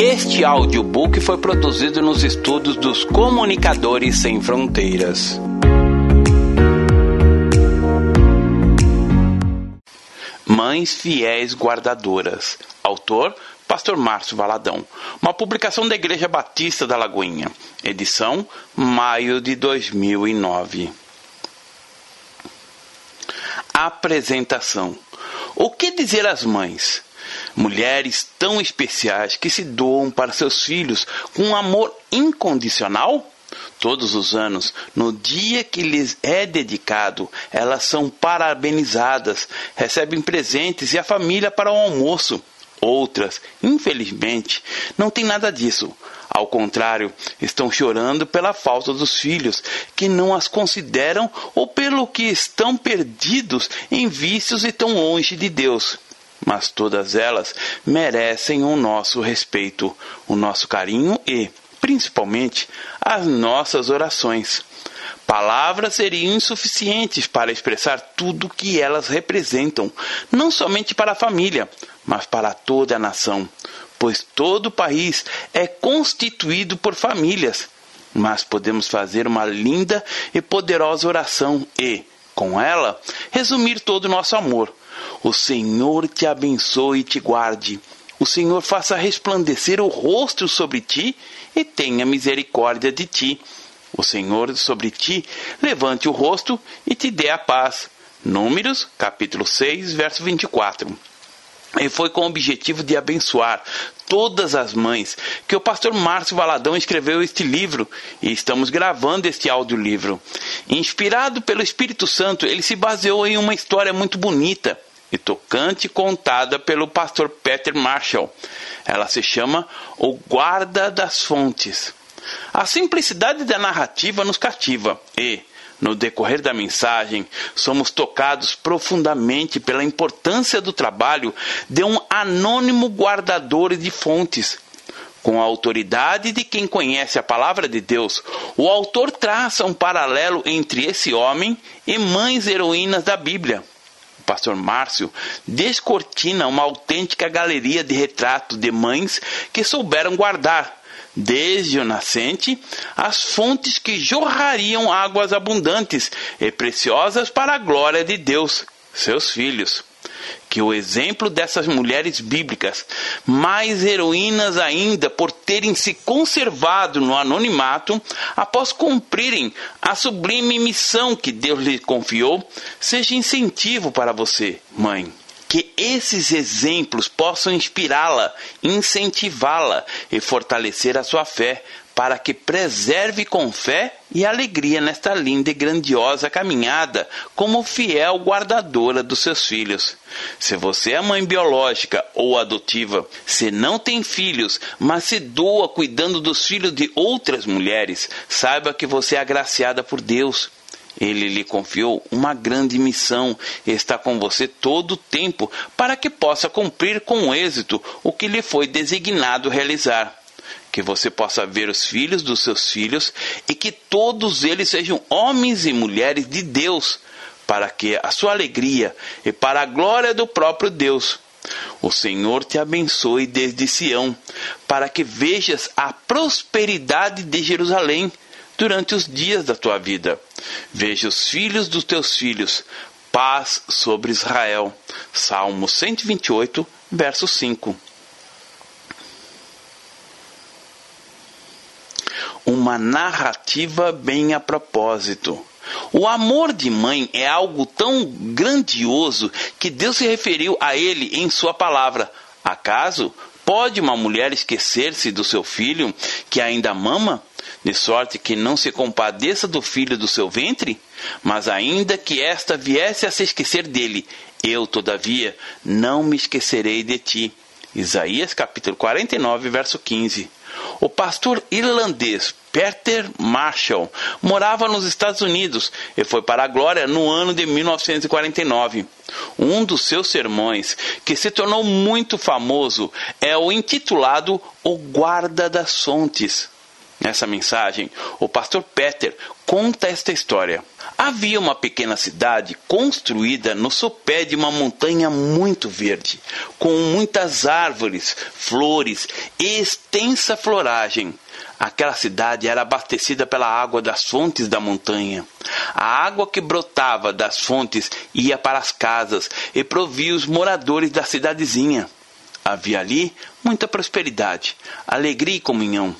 Este audiobook foi produzido nos estudos dos Comunicadores Sem Fronteiras. Mães Fiéis Guardadoras. Autor Pastor Márcio Valadão. Uma publicação da Igreja Batista da Lagoinha. Edição maio de 2009. Apresentação. O que dizer às mães? Mulheres tão especiais que se doam para seus filhos com um amor incondicional? Todos os anos, no dia que lhes é dedicado, elas são parabenizadas, recebem presentes e a família para o almoço. Outras, infelizmente, não têm nada disso. Ao contrário, estão chorando pela falta dos filhos, que não as consideram ou pelo que estão perdidos em vícios e tão longe de Deus mas todas elas merecem o nosso respeito, o nosso carinho e, principalmente, as nossas orações. Palavras seriam insuficientes para expressar tudo o que elas representam, não somente para a família, mas para toda a nação, pois todo o país é constituído por famílias. Mas podemos fazer uma linda e poderosa oração e, com ela, resumir todo o nosso amor o Senhor te abençoe e te guarde. O Senhor faça resplandecer o rosto sobre ti e tenha misericórdia de ti. O Senhor sobre ti levante o rosto e te dê a paz. Números, capítulo 6, verso 24. E foi com o objetivo de abençoar todas as mães que o pastor Márcio Valadão escreveu este livro e estamos gravando este audiolivro. Inspirado pelo Espírito Santo, ele se baseou em uma história muito bonita e tocante contada pelo pastor Peter Marshall. Ela se chama O Guarda das Fontes. A simplicidade da narrativa nos cativa e, no decorrer da mensagem, somos tocados profundamente pela importância do trabalho de um anônimo guardador de fontes. Com a autoridade de quem conhece a palavra de Deus, o autor traça um paralelo entre esse homem e mães heroínas da Bíblia pastor Márcio, descortina uma autêntica galeria de retratos de mães que souberam guardar, desde o nascente, as fontes que jorrariam águas abundantes e preciosas para a glória de Deus, seus filhos que o exemplo dessas mulheres bíblicas, mais heroínas ainda por terem se conservado no anonimato após cumprirem a sublime missão que Deus lhe confiou, seja incentivo para você, mãe. Que esses exemplos possam inspirá-la, incentivá-la e fortalecer a sua fé para que preserve com fé e alegria nesta linda e grandiosa caminhada como fiel guardadora dos seus filhos. Se você é mãe biológica ou adotiva, se não tem filhos, mas se doa cuidando dos filhos de outras mulheres, saiba que você é agraciada por Deus. Ele lhe confiou uma grande missão e está com você todo o tempo para que possa cumprir com êxito o que lhe foi designado realizar que você possa ver os filhos dos seus filhos e que todos eles sejam homens e mulheres de Deus, para que a sua alegria e para a glória do próprio Deus. O Senhor te abençoe desde Sião, para que vejas a prosperidade de Jerusalém durante os dias da tua vida. Veja os filhos dos teus filhos, paz sobre Israel. Salmo 128, verso 5. Uma narrativa bem a propósito. O amor de mãe é algo tão grandioso que Deus se referiu a ele em Sua palavra. Acaso pode uma mulher esquecer-se do seu filho que ainda mama, de sorte que não se compadeça do filho do seu ventre? Mas ainda que esta viesse a se esquecer dele, eu, todavia, não me esquecerei de ti. Isaías capítulo 49, verso 15. O pastor irlandês Peter Marshall morava nos Estados Unidos e foi para a glória no ano de 1949. Um dos seus sermões, que se tornou muito famoso, é o intitulado O Guarda das Fontes. Nessa mensagem, o pastor Peter conta esta história. Havia uma pequena cidade construída no sopé de uma montanha muito verde, com muitas árvores, flores e extensa floragem. Aquela cidade era abastecida pela água das fontes da montanha. A água que brotava das fontes ia para as casas e provia os moradores da cidadezinha. Havia ali muita prosperidade, alegria e comunhão.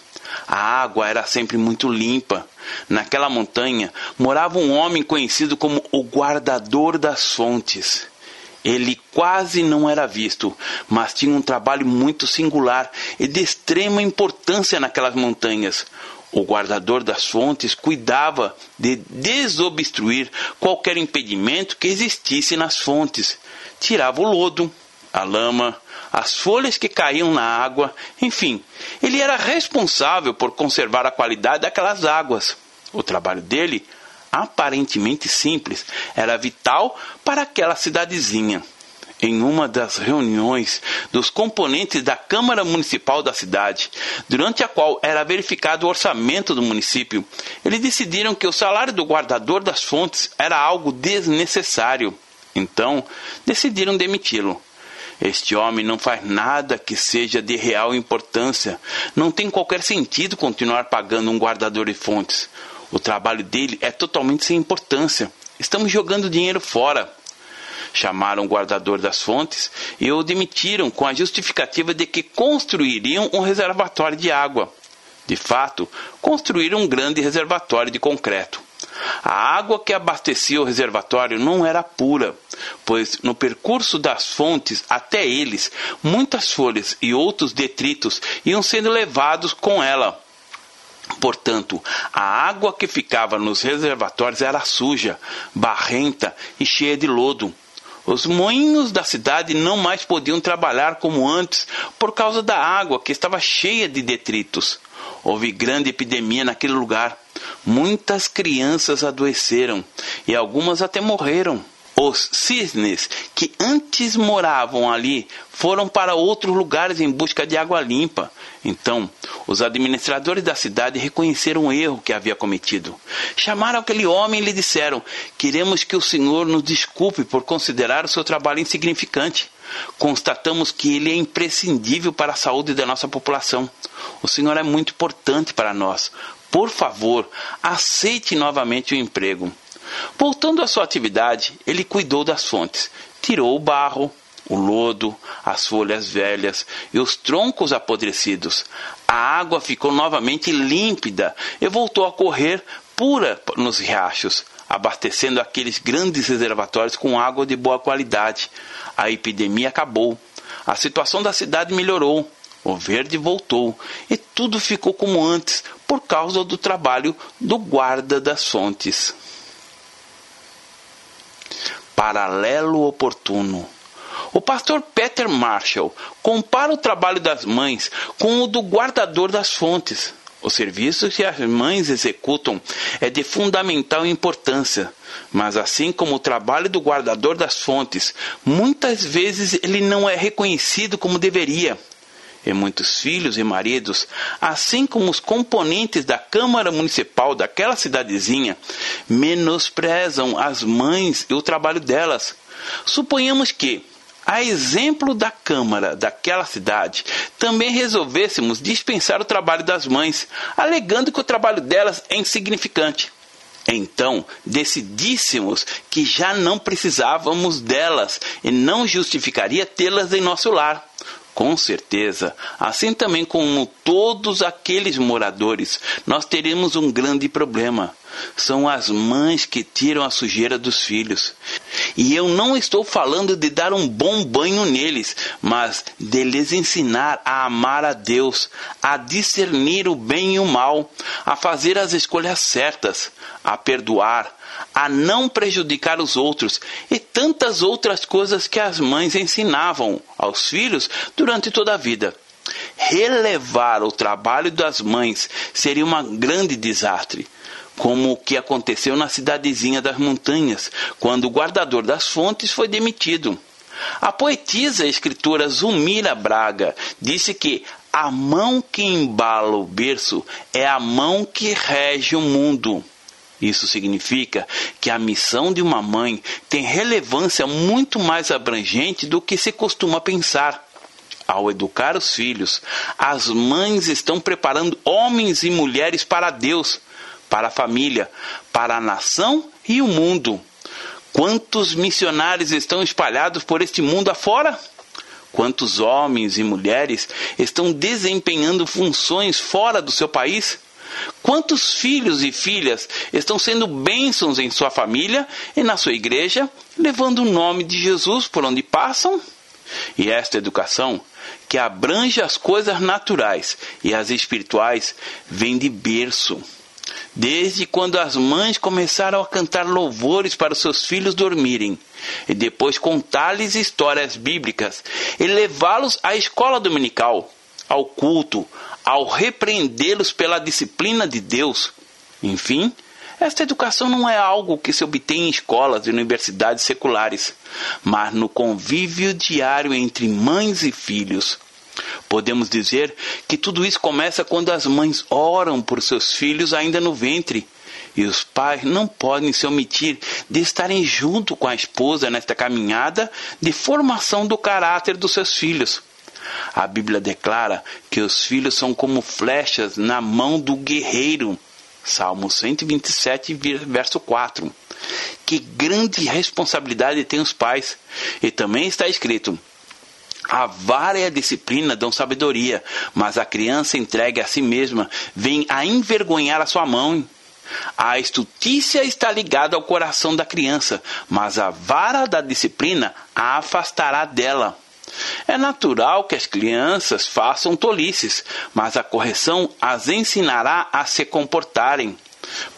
A água era sempre muito limpa. Naquela montanha morava um homem conhecido como o guardador das fontes. Ele quase não era visto, mas tinha um trabalho muito singular e de extrema importância naquelas montanhas. O guardador das fontes cuidava de desobstruir qualquer impedimento que existisse nas fontes. Tirava o lodo, a lama, as folhas que caíam na água, enfim, ele era responsável por conservar a qualidade daquelas águas. O trabalho dele, aparentemente simples, era vital para aquela cidadezinha. Em uma das reuniões dos componentes da Câmara Municipal da cidade, durante a qual era verificado o orçamento do município, eles decidiram que o salário do guardador das fontes era algo desnecessário. Então, decidiram demiti-lo. Este homem não faz nada que seja de real importância. Não tem qualquer sentido continuar pagando um guardador de fontes. O trabalho dele é totalmente sem importância. Estamos jogando dinheiro fora. Chamaram o guardador das fontes e o demitiram com a justificativa de que construiriam um reservatório de água. De fato, construíram um grande reservatório de concreto. A água que abastecia o reservatório não era pura, pois no percurso das fontes até eles, muitas folhas e outros detritos iam sendo levados com ela. Portanto, a água que ficava nos reservatórios era suja, barrenta e cheia de lodo. Os moinhos da cidade não mais podiam trabalhar como antes por causa da água que estava cheia de detritos. Houve grande epidemia naquele lugar. Muitas crianças adoeceram e algumas até morreram. Os cisnes que antes moravam ali foram para outros lugares em busca de água limpa. Então, os administradores da cidade reconheceram o erro que havia cometido. Chamaram aquele homem e lhe disseram: Queremos que o Senhor nos desculpe por considerar o seu trabalho insignificante. Constatamos que ele é imprescindível para a saúde da nossa população. O Senhor é muito importante para nós. Por favor, aceite novamente o emprego. Voltando à sua atividade, ele cuidou das fontes, tirou o barro, o lodo, as folhas velhas e os troncos apodrecidos. A água ficou novamente límpida e voltou a correr pura nos riachos, abastecendo aqueles grandes reservatórios com água de boa qualidade. A epidemia acabou. A situação da cidade melhorou. O verde voltou e tudo ficou como antes por causa do trabalho do guarda das fontes. Paralelo oportuno. O pastor Peter Marshall compara o trabalho das mães com o do guardador das fontes. O serviço que as mães executam é de fundamental importância, mas assim como o trabalho do guardador das fontes, muitas vezes ele não é reconhecido como deveria. E muitos filhos e maridos, assim como os componentes da Câmara Municipal daquela cidadezinha, menosprezam as mães e o trabalho delas. Suponhamos que, a exemplo da Câmara daquela cidade, também resolvêssemos dispensar o trabalho das mães, alegando que o trabalho delas é insignificante. Então decidíssemos que já não precisávamos delas e não justificaria tê-las em nosso lar. Com certeza, assim também como todos aqueles moradores, nós teremos um grande problema. São as mães que tiram a sujeira dos filhos. E eu não estou falando de dar um bom banho neles, mas de lhes ensinar a amar a Deus, a discernir o bem e o mal, a fazer as escolhas certas, a perdoar, a não prejudicar os outros e tantas outras coisas que as mães ensinavam aos filhos durante toda a vida. Relevar o trabalho das mães seria um grande desastre, como o que aconteceu na cidadezinha das montanhas, quando o guardador das fontes foi demitido. A poetisa e escritora Zumira Braga disse que a mão que embala o berço é a mão que rege o mundo. Isso significa que a missão de uma mãe tem relevância muito mais abrangente do que se costuma pensar. Ao educar os filhos, as mães estão preparando homens e mulheres para Deus, para a família, para a nação e o mundo. Quantos missionários estão espalhados por este mundo afora? Quantos homens e mulheres estão desempenhando funções fora do seu país? Quantos filhos e filhas estão sendo bênçãos em sua família e na sua igreja, levando o nome de Jesus por onde passam? E esta educação, que abrange as coisas naturais e as espirituais, vem de berço. Desde quando as mães começaram a cantar louvores para os seus filhos dormirem, e depois contar-lhes histórias bíblicas e levá-los à escola dominical, ao culto, ao repreendê-los pela disciplina de Deus. Enfim, esta educação não é algo que se obtém em escolas e universidades seculares, mas no convívio diário entre mães e filhos. Podemos dizer que tudo isso começa quando as mães oram por seus filhos ainda no ventre. E os pais não podem se omitir de estarem junto com a esposa nesta caminhada de formação do caráter dos seus filhos. A Bíblia declara que os filhos são como flechas na mão do guerreiro. Salmo 127, verso 4. Que grande responsabilidade têm os pais. E também está escrito: a vara e a disciplina dão sabedoria, mas a criança entregue a si mesma vem a envergonhar a sua mão. A estutícia está ligada ao coração da criança, mas a vara da disciplina a afastará dela. É natural que as crianças façam tolices, mas a correção as ensinará a se comportarem.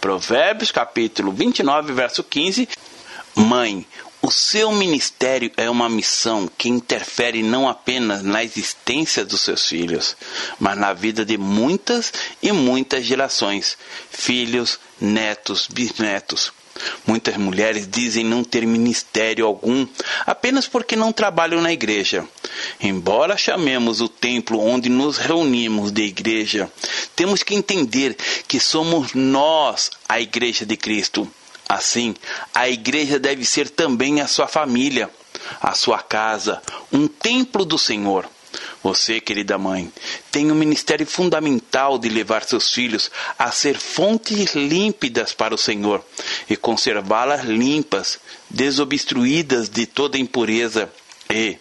Provérbios capítulo 29, verso 15. Mãe, o seu ministério é uma missão que interfere não apenas na existência dos seus filhos, mas na vida de muitas e muitas gerações, filhos, netos, bisnetos. Muitas mulheres dizem não ter ministério algum apenas porque não trabalham na igreja. Embora chamemos o templo onde nos reunimos de igreja, temos que entender que somos nós a igreja de Cristo. Assim, a igreja deve ser também a sua família, a sua casa, um templo do Senhor. Você, querida mãe, tem um ministério fundamental de levar seus filhos a ser fontes límpidas para o Senhor e conservá-las limpas, desobstruídas de toda impureza e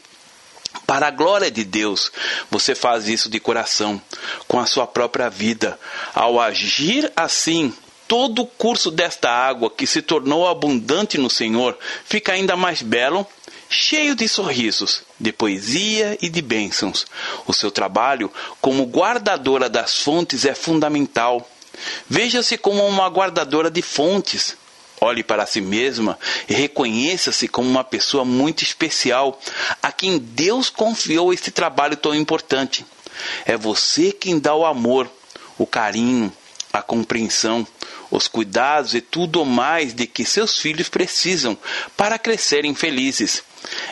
para a glória de Deus, você faz isso de coração, com a sua própria vida. Ao agir assim, todo o curso desta água que se tornou abundante no Senhor fica ainda mais belo cheio de sorrisos, de poesia e de bênçãos. O seu trabalho como guardadora das fontes é fundamental. Veja-se como uma guardadora de fontes. Olhe para si mesma e reconheça-se como uma pessoa muito especial, a quem Deus confiou este trabalho tão importante. É você quem dá o amor, o carinho, a compreensão, os cuidados e tudo mais de que seus filhos precisam para crescerem felizes.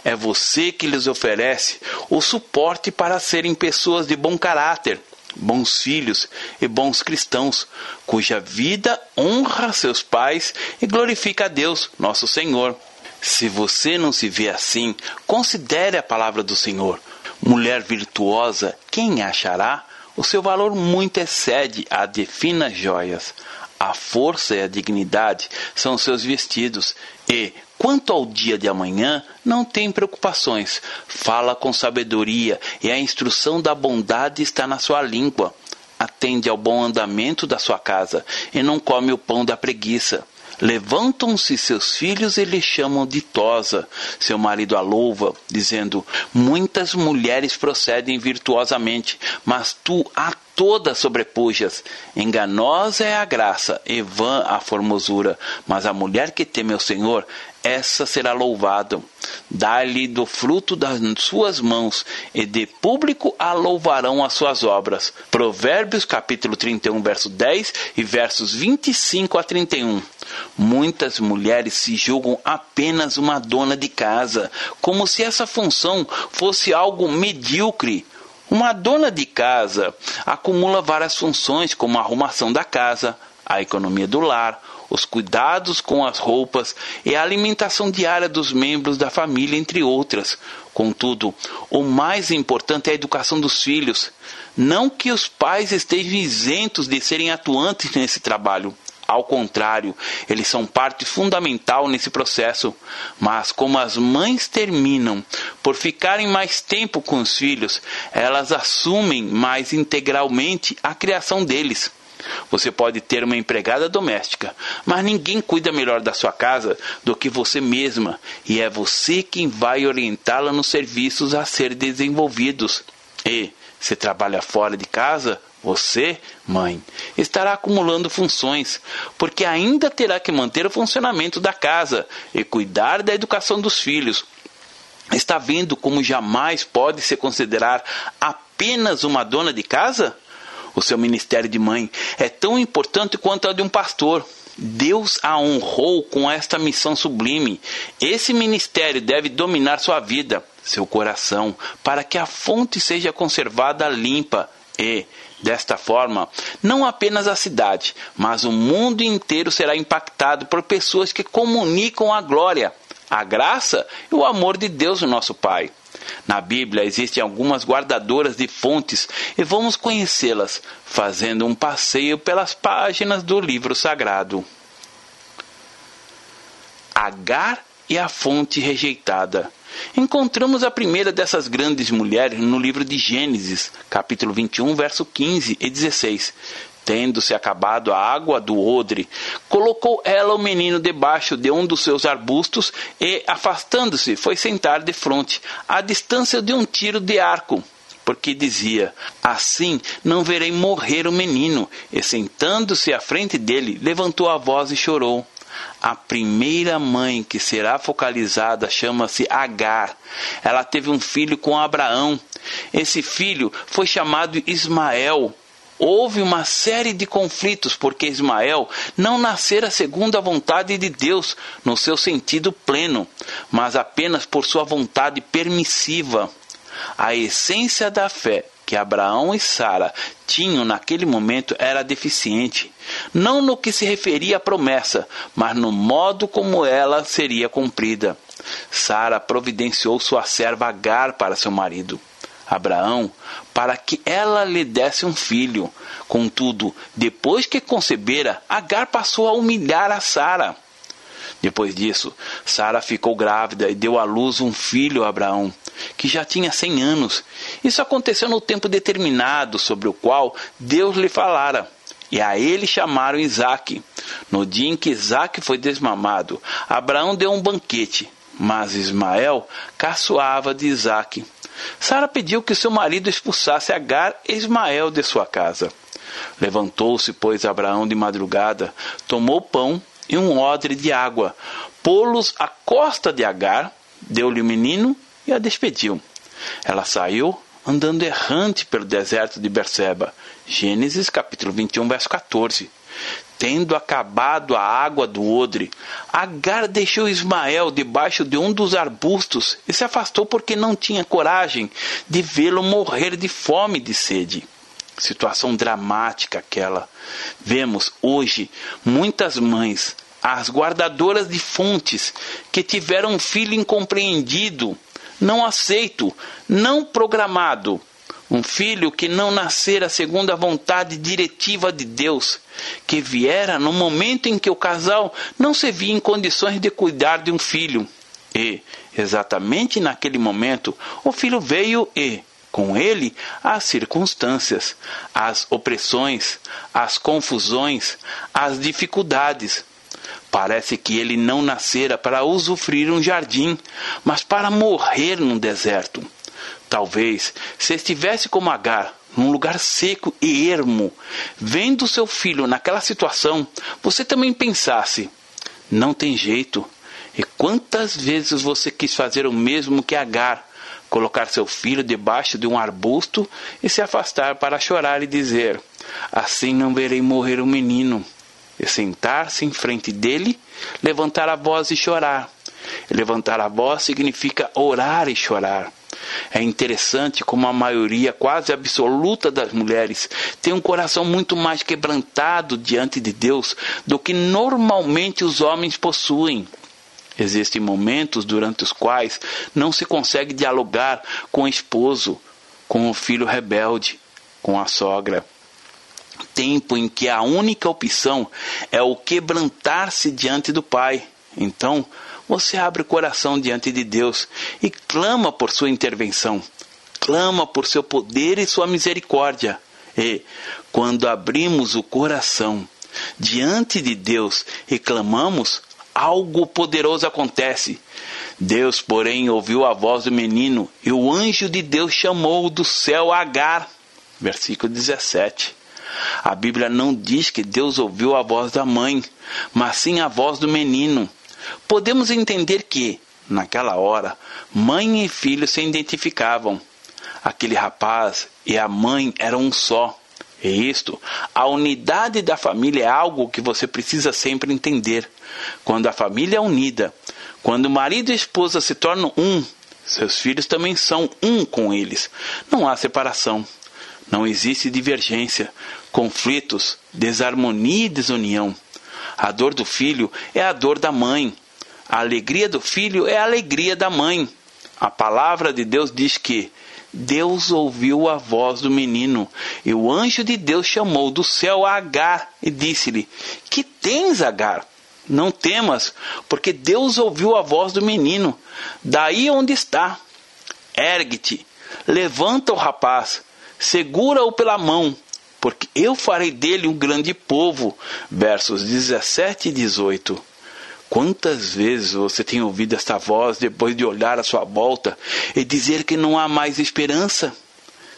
É você que lhes oferece o suporte para serem pessoas de bom caráter, bons filhos e bons cristãos, cuja vida honra seus pais e glorifica a Deus, nosso Senhor. Se você não se vê assim, considere a palavra do Senhor. Mulher virtuosa, quem achará? O seu valor muito excede a de finas joias. A força e a dignidade são seus vestidos, e, quanto ao dia de amanhã, não tem preocupações. Fala com sabedoria, e a instrução da bondade está na sua língua. Atende ao bom andamento da sua casa, e não come o pão da preguiça. Levantam-se seus filhos e lhe chamam ditosa. Seu marido a louva, dizendo: Muitas mulheres procedem virtuosamente, mas tu a todas sobrepujas. Enganosa é a graça, e vã a formosura, mas a mulher que teme ao Senhor, essa será louvada. Dá-lhe do fruto das suas mãos, e de público a louvarão as suas obras. Provérbios capítulo 31, verso 10 e versos 25 a 31. Muitas mulheres se julgam apenas uma dona de casa, como se essa função fosse algo medíocre Uma dona de casa acumula várias funções, como a arrumação da casa, a economia do lar, os cuidados com as roupas e a alimentação diária dos membros da família, entre outras. Contudo, o mais importante é a educação dos filhos. Não que os pais estejam isentos de serem atuantes nesse trabalho. Ao contrário, eles são parte fundamental nesse processo. Mas como as mães terminam por ficarem mais tempo com os filhos, elas assumem mais integralmente a criação deles. Você pode ter uma empregada doméstica, mas ninguém cuida melhor da sua casa do que você mesma, e é você quem vai orientá-la nos serviços a ser desenvolvidos. E, se trabalha fora de casa, você, mãe, estará acumulando funções, porque ainda terá que manter o funcionamento da casa e cuidar da educação dos filhos. Está vendo como jamais pode se considerar apenas uma dona de casa? O seu ministério de mãe é tão importante quanto a de um pastor. Deus a honrou com esta missão sublime. Esse ministério deve dominar sua vida, seu coração, para que a fonte seja conservada limpa e, desta forma, não apenas a cidade, mas o mundo inteiro será impactado por pessoas que comunicam a glória, a graça e o amor de Deus, o nosso Pai. Na Bíblia existem algumas guardadoras de fontes e vamos conhecê-las fazendo um passeio pelas páginas do livro sagrado. Agar e a fonte rejeitada. Encontramos a primeira dessas grandes mulheres no livro de Gênesis, capítulo 21, verso 15 e 16. Tendo-se acabado a água do odre, colocou ela o menino debaixo de um dos seus arbustos e, afastando-se, foi sentar de frente, à distância de um tiro de arco porque dizia: Assim não verei morrer o menino. E sentando-se à frente dele, levantou a voz e chorou. A primeira mãe que será focalizada chama-se Agar. Ela teve um filho com Abraão. Esse filho foi chamado Ismael houve uma série de conflitos porque Ismael não nascera segundo a vontade de Deus no seu sentido pleno, mas apenas por sua vontade permissiva. A essência da fé que Abraão e Sara tinham naquele momento era deficiente, não no que se referia à promessa, mas no modo como ela seria cumprida. Sara providenciou sua serva Agar para seu marido. Abraão para que ela lhe desse um filho. Contudo, depois que concebera, Agar passou a humilhar a Sara. Depois disso, Sara ficou grávida e deu à luz um filho a Abraão, que já tinha cem anos. Isso aconteceu no tempo determinado sobre o qual Deus lhe falara. E a ele chamaram Isaque. No dia em que Isaque foi desmamado, Abraão deu um banquete, mas Ismael caçoava de Isaque. Sara pediu que seu marido expulsasse Agar e Ismael de sua casa. Levantou-se, pois, Abraão de madrugada, tomou pão e um odre de água, pô-los à costa de Agar, deu-lhe o menino e a despediu. Ela saiu andando errante pelo deserto de Berseba. Gênesis capítulo 21, verso 14. Tendo acabado a água do odre, Agar deixou Ismael debaixo de um dos arbustos e se afastou porque não tinha coragem de vê-lo morrer de fome e de sede. Situação dramática aquela. Vemos hoje muitas mães, as guardadoras de fontes, que tiveram um filho incompreendido, não aceito, não programado, um filho que não nascera segundo a vontade diretiva de Deus, que viera no momento em que o casal não se via em condições de cuidar de um filho. E, exatamente naquele momento, o filho veio e, com ele, as circunstâncias, as opressões, as confusões, as dificuldades. Parece que ele não nascera para usufruir um jardim, mas para morrer num deserto. Talvez, se estivesse como Agar, num lugar seco e ermo, vendo seu filho naquela situação, você também pensasse: não tem jeito. E quantas vezes você quis fazer o mesmo que Agar, colocar seu filho debaixo de um arbusto e se afastar para chorar e dizer: Assim não verei morrer o menino. E sentar-se em frente dele, levantar a voz e chorar. Levantar a voz significa orar e chorar. É interessante como a maioria quase absoluta das mulheres tem um coração muito mais quebrantado diante de Deus do que normalmente os homens possuem. Existem momentos durante os quais não se consegue dialogar com o esposo, com o filho rebelde, com a sogra. Tempo em que a única opção é o quebrantar-se diante do Pai. Então, você abre o coração diante de Deus e clama por sua intervenção, clama por seu poder e sua misericórdia. E, quando abrimos o coração diante de Deus e clamamos, algo poderoso acontece. Deus, porém, ouviu a voz do menino e o anjo de Deus chamou do céu Agar. Versículo 17. A Bíblia não diz que Deus ouviu a voz da mãe, mas sim a voz do menino. Podemos entender que, naquela hora, mãe e filho se identificavam. Aquele rapaz e a mãe eram um só. E isto, a unidade da família é algo que você precisa sempre entender. Quando a família é unida, quando marido e esposa se tornam um, seus filhos também são um com eles. Não há separação. Não existe divergência, conflitos, desarmonia e desunião. A dor do filho é a dor da mãe. A alegria do filho é a alegria da mãe. A palavra de Deus diz que Deus ouviu a voz do menino, e o anjo de Deus chamou do céu Agar e disse-lhe: Que tens, Agar? Não temas, porque Deus ouviu a voz do menino, daí onde está. Ergue-te, levanta o rapaz, segura-o pela mão, porque eu farei dele um grande povo. Versos 17 e 18. Quantas vezes você tem ouvido esta voz depois de olhar à sua volta e dizer que não há mais esperança?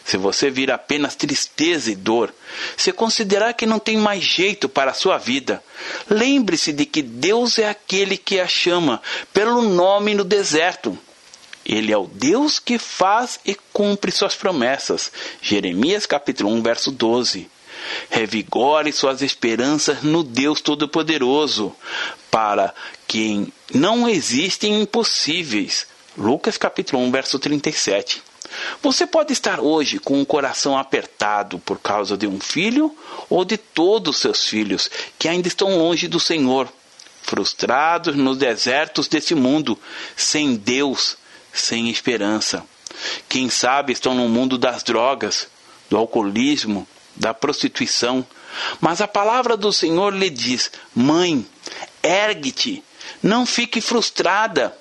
Se você vir apenas tristeza e dor, se considerar que não tem mais jeito para a sua vida, lembre-se de que Deus é aquele que a chama pelo nome no deserto. Ele é o Deus que faz e cumpre suas promessas. Jeremias capítulo 1, verso 12. Revigore suas esperanças no Deus Todo-Poderoso, para quem não existem impossíveis. Lucas capítulo 1, verso 37. Você pode estar hoje com o coração apertado por causa de um filho ou de todos os seus filhos que ainda estão longe do Senhor, frustrados nos desertos desse mundo, sem Deus, sem esperança. Quem sabe estão no mundo das drogas, do alcoolismo, da prostituição. Mas a palavra do Senhor lhe diz: Mãe, ergue-te, não fique frustrada.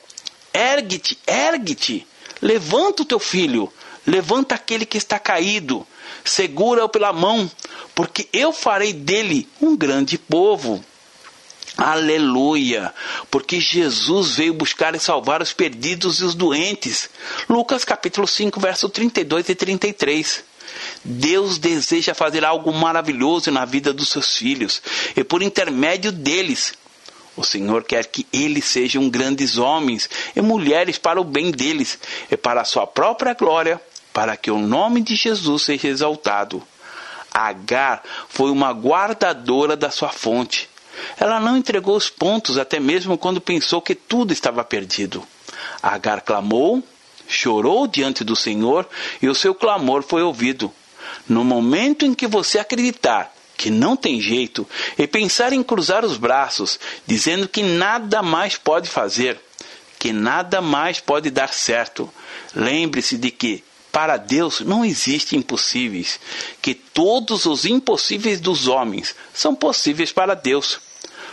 Ergue-te, ergue-te. Levanta o teu filho, levanta aquele que está caído, segura-o pela mão, porque eu farei dele um grande povo. Aleluia! Porque Jesus veio buscar e salvar os perdidos e os doentes. Lucas capítulo 5, verso 32 e 33. Deus deseja fazer algo maravilhoso na vida dos seus filhos e por intermédio deles. O Senhor quer que eles sejam grandes homens e mulheres para o bem deles e para a sua própria glória, para que o nome de Jesus seja exaltado. Agar foi uma guardadora da sua fonte. Ela não entregou os pontos até mesmo quando pensou que tudo estava perdido. Agar clamou, chorou diante do Senhor e o seu clamor foi ouvido. No momento em que você acreditar que não tem jeito e pensar em cruzar os braços, dizendo que nada mais pode fazer, que nada mais pode dar certo, lembre-se de que para Deus não existem impossíveis, que todos os impossíveis dos homens são possíveis para Deus.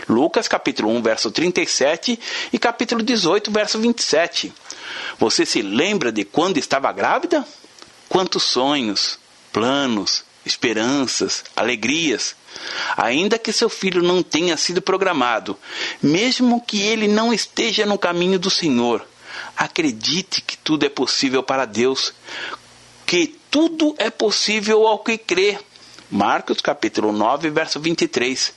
Lucas capítulo 1, verso 37 e capítulo 18, verso 27. Você se lembra de quando estava grávida? Quantos sonhos, planos, esperanças, alegrias. Ainda que seu filho não tenha sido programado, mesmo que ele não esteja no caminho do Senhor, acredite que tudo é possível para Deus, que tudo é possível ao que crê. Marcos capítulo 9, verso 23.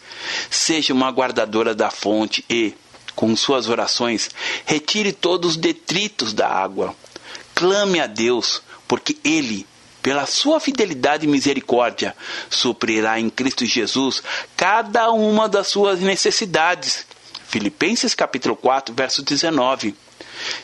Seja uma guardadora da fonte e, com suas orações, retire todos os detritos da água. Clame a Deus, porque Ele, pela sua fidelidade e misericórdia, suprirá em Cristo Jesus cada uma das suas necessidades. Filipenses capítulo 4, verso 19.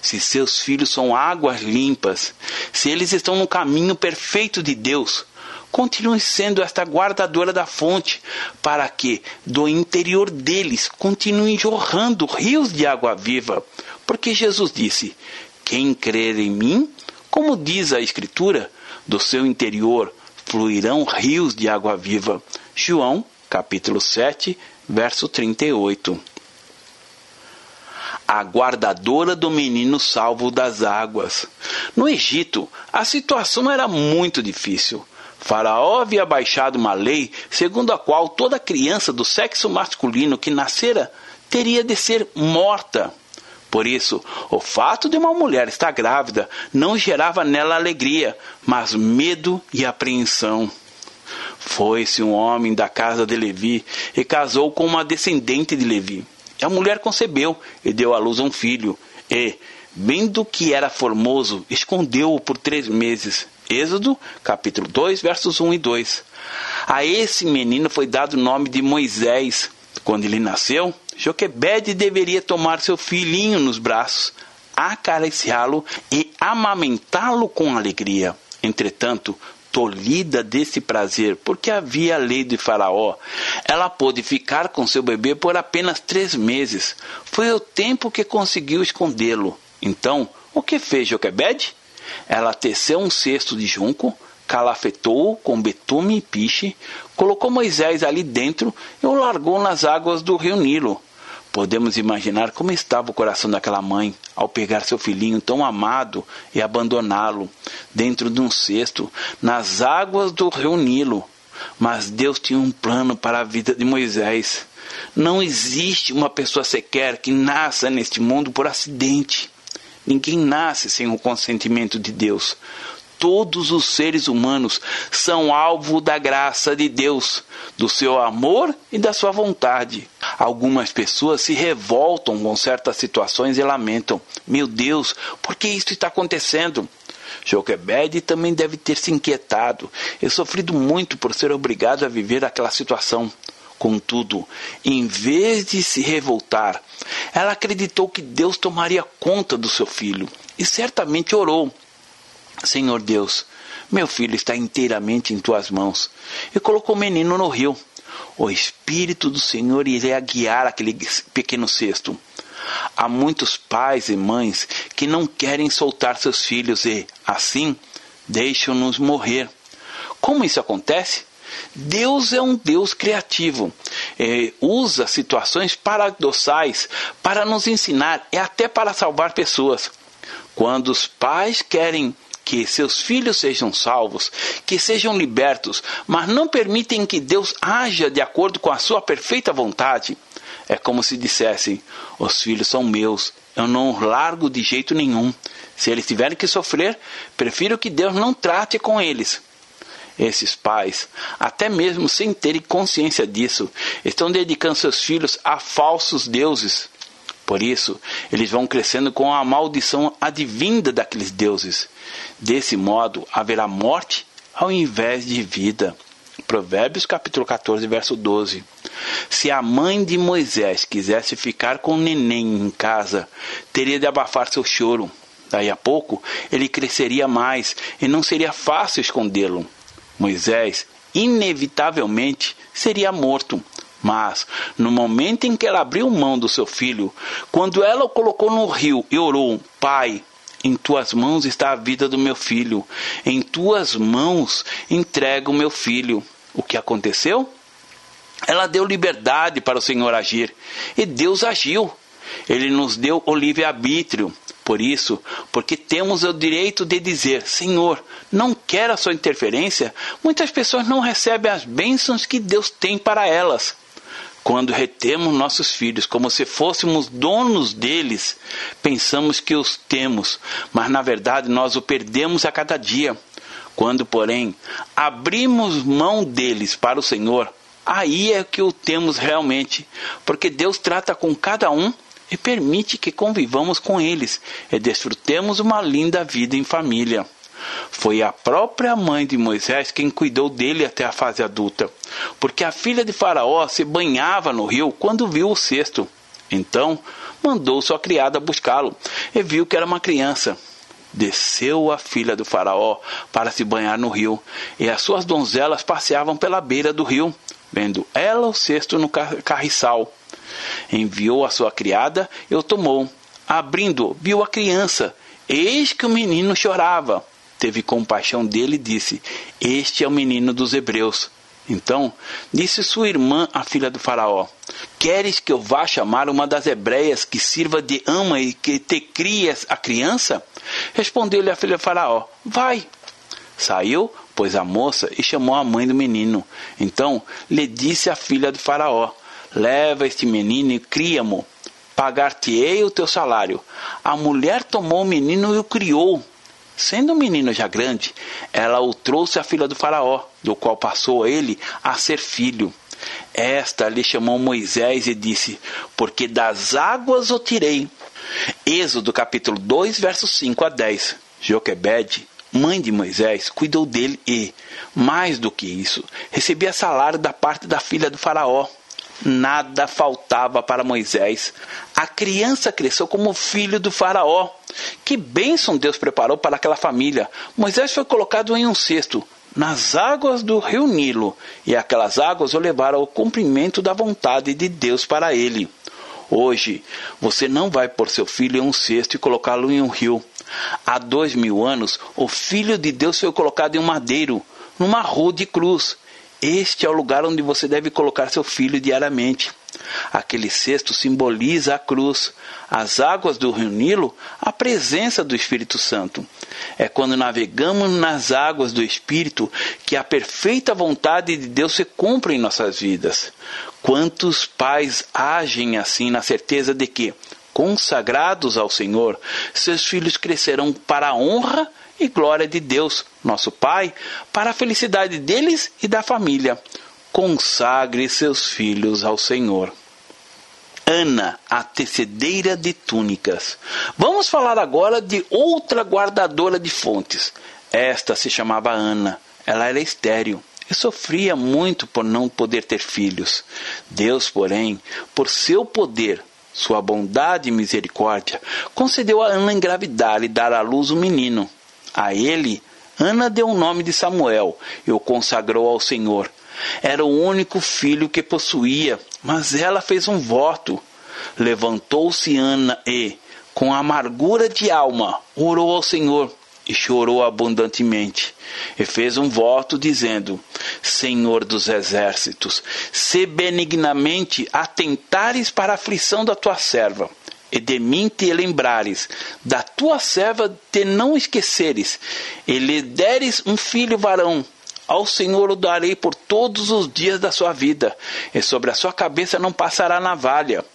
Se seus filhos são águas limpas, se eles estão no caminho perfeito de Deus, continue sendo esta guardadora da fonte, para que do interior deles continuem jorrando rios de água viva. Porque Jesus disse: Quem crer em mim, como diz a Escritura, do seu interior fluirão rios de água viva. João, capítulo 7, verso 38 a guardadora do menino salvo das águas. No Egito, a situação era muito difícil. Faraó havia baixado uma lei segundo a qual toda criança do sexo masculino que nascera teria de ser morta. Por isso, o fato de uma mulher estar grávida não gerava nela alegria, mas medo e apreensão. Foi-se um homem da casa de Levi e casou com uma descendente de Levi. A mulher concebeu e deu à luz um filho, e, vendo que era formoso, escondeu-o por três meses. Êxodo, capítulo 2, versos 1 e 2. A esse menino foi dado o nome de Moisés. Quando ele nasceu, Joquebede deveria tomar seu filhinho nos braços, acariciá-lo e amamentá-lo com alegria. Entretanto, tolhida desse prazer, porque havia a lei de Faraó. Ela pôde ficar com seu bebê por apenas três meses. Foi o tempo que conseguiu escondê-lo. Então, o que fez Joquebede? Ela teceu um cesto de junco, calafetou-o com betume e piche, colocou Moisés ali dentro e o largou nas águas do rio Nilo. Podemos imaginar como estava o coração daquela mãe ao pegar seu filhinho tão amado e abandoná-lo dentro de um cesto nas águas do rio Nilo. Mas Deus tinha um plano para a vida de Moisés. Não existe uma pessoa sequer que nasça neste mundo por acidente. Ninguém nasce sem o consentimento de Deus. Todos os seres humanos são alvo da graça de Deus, do seu amor e da sua vontade. Algumas pessoas se revoltam com certas situações e lamentam: Meu Deus, por que isso está acontecendo? Joquebed também deve ter se inquietado e sofrido muito por ser obrigado a viver aquela situação. Contudo, em vez de se revoltar, ela acreditou que Deus tomaria conta do seu filho e certamente orou Senhor Deus, meu filho está inteiramente em tuas mãos. E colocou o menino no rio. O Espírito do Senhor iria guiar aquele pequeno cesto. Há muitos pais e mães que não querem soltar seus filhos e, assim, deixam-nos morrer. Como isso acontece? Deus é um Deus criativo. É, usa situações paradoxais para nos ensinar e até para salvar pessoas. Quando os pais querem que seus filhos sejam salvos, que sejam libertos, mas não permitem que Deus haja de acordo com a sua perfeita vontade, é como se dissessem: os filhos são meus, eu não os largo de jeito nenhum. Se eles tiverem que sofrer, prefiro que Deus não trate com eles. Esses pais, até mesmo sem terem consciência disso, estão dedicando seus filhos a falsos deuses. Por isso, eles vão crescendo com a maldição advinda daqueles deuses. Desse modo, haverá morte ao invés de vida. Provérbios capítulo 14, verso 12. Se a mãe de Moisés quisesse ficar com o neném em casa, teria de abafar seu choro. Daí a pouco, ele cresceria mais e não seria fácil escondê-lo. Moisés, inevitavelmente, seria morto. Mas, no momento em que ela abriu mão do seu filho, quando ela o colocou no rio e orou: Pai, em tuas mãos está a vida do meu filho. Em tuas mãos entrego o meu filho. O que aconteceu? Ela deu liberdade para o Senhor agir. E Deus agiu. Ele nos deu o livre-arbítrio. Por isso, porque temos o direito de dizer: Senhor, não quero a sua interferência, muitas pessoas não recebem as bênçãos que Deus tem para elas. Quando retemos nossos filhos como se fôssemos donos deles, pensamos que os temos, mas na verdade nós o perdemos a cada dia. Quando, porém, abrimos mão deles para o Senhor, aí é que o temos realmente, porque Deus trata com cada um e permite que convivamos com eles e desfrutemos uma linda vida em família. Foi a própria mãe de Moisés quem cuidou dele até a fase adulta, porque a filha de Faraó se banhava no rio quando viu o cesto. Então, mandou sua criada buscá-lo e viu que era uma criança. Desceu a filha do Faraó para se banhar no rio, e as suas donzelas passeavam pela beira do rio, vendo ela o cesto no carriçal. Enviou a sua criada e o tomou. Abrindo, viu a criança. Eis que o menino chorava. Teve compaixão dele e disse: Este é o menino dos hebreus. Então disse sua irmã, a filha do Faraó: Queres que eu vá chamar uma das hebreias que sirva de ama e que te crie a criança? Respondeu-lhe a filha do Faraó: Vai. Saiu, pois, a moça e chamou a mãe do menino. Então lhe disse a filha do Faraó: Leva este menino e cria-mo. Pagar-te-ei o teu salário. A mulher tomou o menino e o criou. Sendo o menino já grande, ela o trouxe à filha do Faraó, do qual passou ele a ser filho. Esta lhe chamou Moisés e disse: Porque das águas o tirei. Êxodo capítulo 2, versos 5 a 10. Joquebede, mãe de Moisés, cuidou dele e, mais do que isso, recebia salário da parte da filha do Faraó. Nada faltava para Moisés. A criança cresceu como filho do Faraó. Que bênção Deus preparou para aquela família! Moisés foi colocado em um cesto, nas águas do rio Nilo, e aquelas águas o levaram ao cumprimento da vontade de Deus para ele. Hoje, você não vai pôr seu filho em um cesto e colocá-lo em um rio. Há dois mil anos, o Filho de Deus foi colocado em um madeiro, numa rua de cruz. Este é o lugar onde você deve colocar seu filho diariamente. Aquele cesto simboliza a cruz, as águas do rio Nilo, a presença do Espírito Santo. É quando navegamos nas águas do Espírito que a perfeita vontade de Deus se cumpre em nossas vidas. Quantos pais agem assim na certeza de que, consagrados ao Senhor, seus filhos crescerão para a honra e glória de Deus, nosso Pai, para a felicidade deles e da família consagre seus filhos ao Senhor. Ana, a tecedeira de túnicas. Vamos falar agora de outra guardadora de fontes. Esta se chamava Ana. Ela era estéril e sofria muito por não poder ter filhos. Deus, porém, por seu poder, sua bondade e misericórdia, concedeu a Ana engravidar e dar à luz um menino. A ele, Ana deu o nome de Samuel e o consagrou ao Senhor era o único filho que possuía, mas ela fez um voto. Levantou-se Ana e, com amargura de alma, orou ao Senhor e chorou abundantemente. E fez um voto dizendo: Senhor dos exércitos, se benignamente atentares para a aflição da tua serva, e de mim te lembrares, da tua serva te não esqueceres, e lhe deres um filho varão, ao Senhor o darei por todos os dias da sua vida, e sobre a sua cabeça não passará navalha.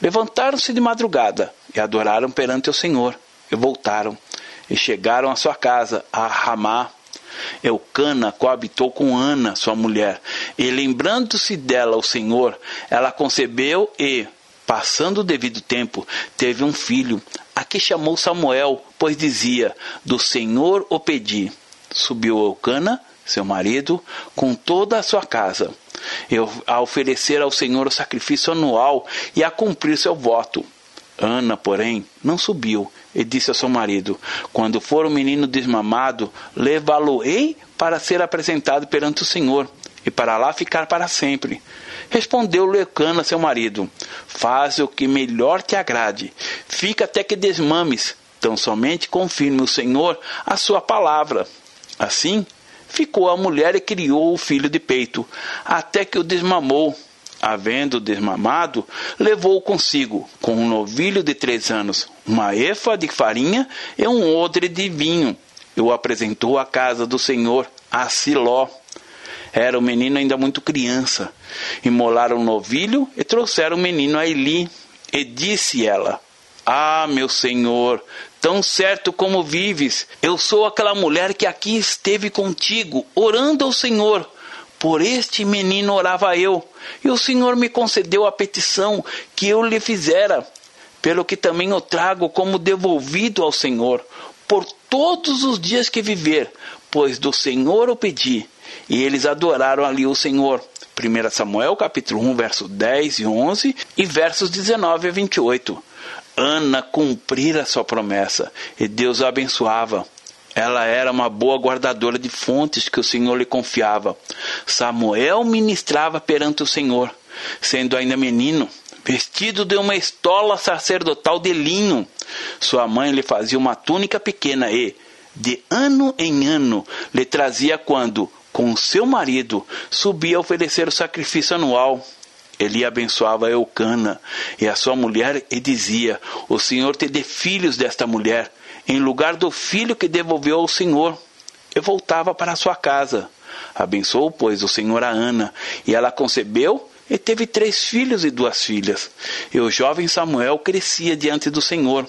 Levantaram-se de madrugada e adoraram perante o Senhor, e voltaram, e chegaram à sua casa, a Ramá. Eucana coabitou com Ana, sua mulher, e lembrando-se dela o Senhor, ela concebeu e, passando o devido tempo, teve um filho, a que chamou Samuel, pois dizia: Do Senhor o pedi. Subiu Eucana seu marido, com toda a sua casa, a oferecer ao Senhor o sacrifício anual e a cumprir seu voto. Ana, porém, não subiu e disse ao seu marido: Quando for o menino desmamado, levá-lo-ei para ser apresentado perante o Senhor e para lá ficar para sempre. Respondeu-lhe Cana, seu marido: Faz o que melhor te agrade, fica até que desmames, tão somente confirme o Senhor a sua palavra. Assim, ficou a mulher e criou o filho de peito, até que o desmamou. Havendo desmamado, levou consigo, com um novilho de três anos, uma efa de farinha e um odre de vinho, e o apresentou à casa do Senhor, a Siló. Era o menino ainda muito criança. Imolaram o novilho e trouxeram o menino a Eli. E disse ela: Ah, meu senhor, Tão certo como vives, eu sou aquela mulher que aqui esteve contigo, orando ao Senhor. Por este menino orava eu, e o Senhor me concedeu a petição que eu lhe fizera, pelo que também o trago como devolvido ao Senhor, por todos os dias que viver, pois do Senhor o pedi. E eles adoraram ali o Senhor. 1 Samuel capítulo 1, verso 10 e 11 e versos 19 a 28. Ana cumprira sua promessa e Deus a abençoava. Ela era uma boa guardadora de fontes que o Senhor lhe confiava. Samuel ministrava perante o Senhor, sendo ainda menino, vestido de uma estola sacerdotal de linho. Sua mãe lhe fazia uma túnica pequena e, de ano em ano, lhe trazia quando, com seu marido, subia a oferecer o sacrifício anual. Ele abençoava Eucana e a sua mulher e dizia: O Senhor te dê filhos desta mulher, em lugar do filho que devolveu ao Senhor. E voltava para sua casa. Abençoou, pois, o Senhor a Ana, e ela concebeu e teve três filhos e duas filhas. E o jovem Samuel crescia diante do Senhor.